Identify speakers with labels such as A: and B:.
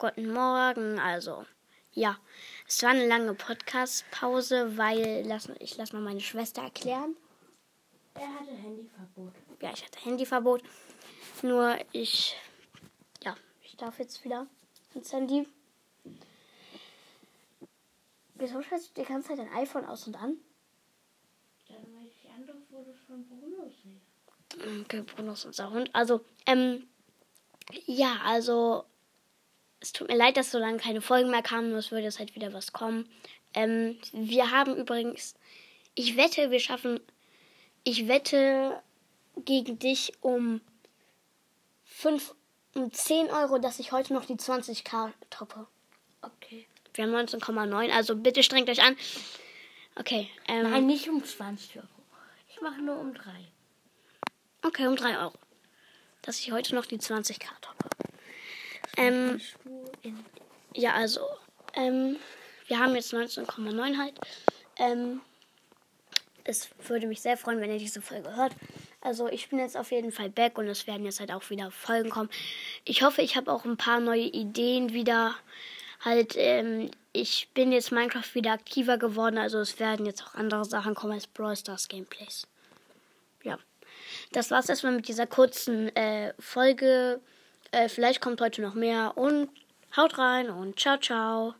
A: guten Morgen. Also, ja, es war eine lange Podcast-Pause, weil lass, ich lasse mal meine Schwester erklären.
B: Er hatte Handyverbot.
A: Ja, ich hatte Handyverbot. Nur ich, ja, ich darf jetzt wieder ins Handy. Wieso schaltest du die ganze Zeit dein iPhone aus und an?
B: Dann, weil ich andere Fotos von Bruno sehe.
A: Okay, Bruno ist unser Hund. Also, ähm, ja, also, es tut mir leid, dass so lange keine Folgen mehr kamen, es würde jetzt halt wieder was kommen. Ähm, wir haben übrigens, ich wette, wir schaffen, ich wette gegen dich um 5, um 10 Euro, dass ich heute noch die 20k toppe.
B: Okay.
A: Wir haben 19,9, also bitte strengt euch an. Okay, ähm,
B: Nein, nicht um 20 Euro. Ich mache nur um 3.
A: okay, um 3 Euro. Dass ich heute noch die 20k toppe. Ähm, Ja, also, ähm, wir haben jetzt 19,9 halt. Ähm, es würde mich sehr freuen, wenn ihr diese Folge hört. Also, ich bin jetzt auf jeden Fall back und es werden jetzt halt auch wieder Folgen kommen. Ich hoffe, ich habe auch ein paar neue Ideen wieder. Halt, ähm, ich bin jetzt Minecraft wieder aktiver geworden, also es werden jetzt auch andere Sachen kommen als Brawl Stars Gameplays. Ja, das war's erstmal mit dieser kurzen äh, Folge. Äh, vielleicht kommt heute noch mehr und haut rein und ciao, ciao.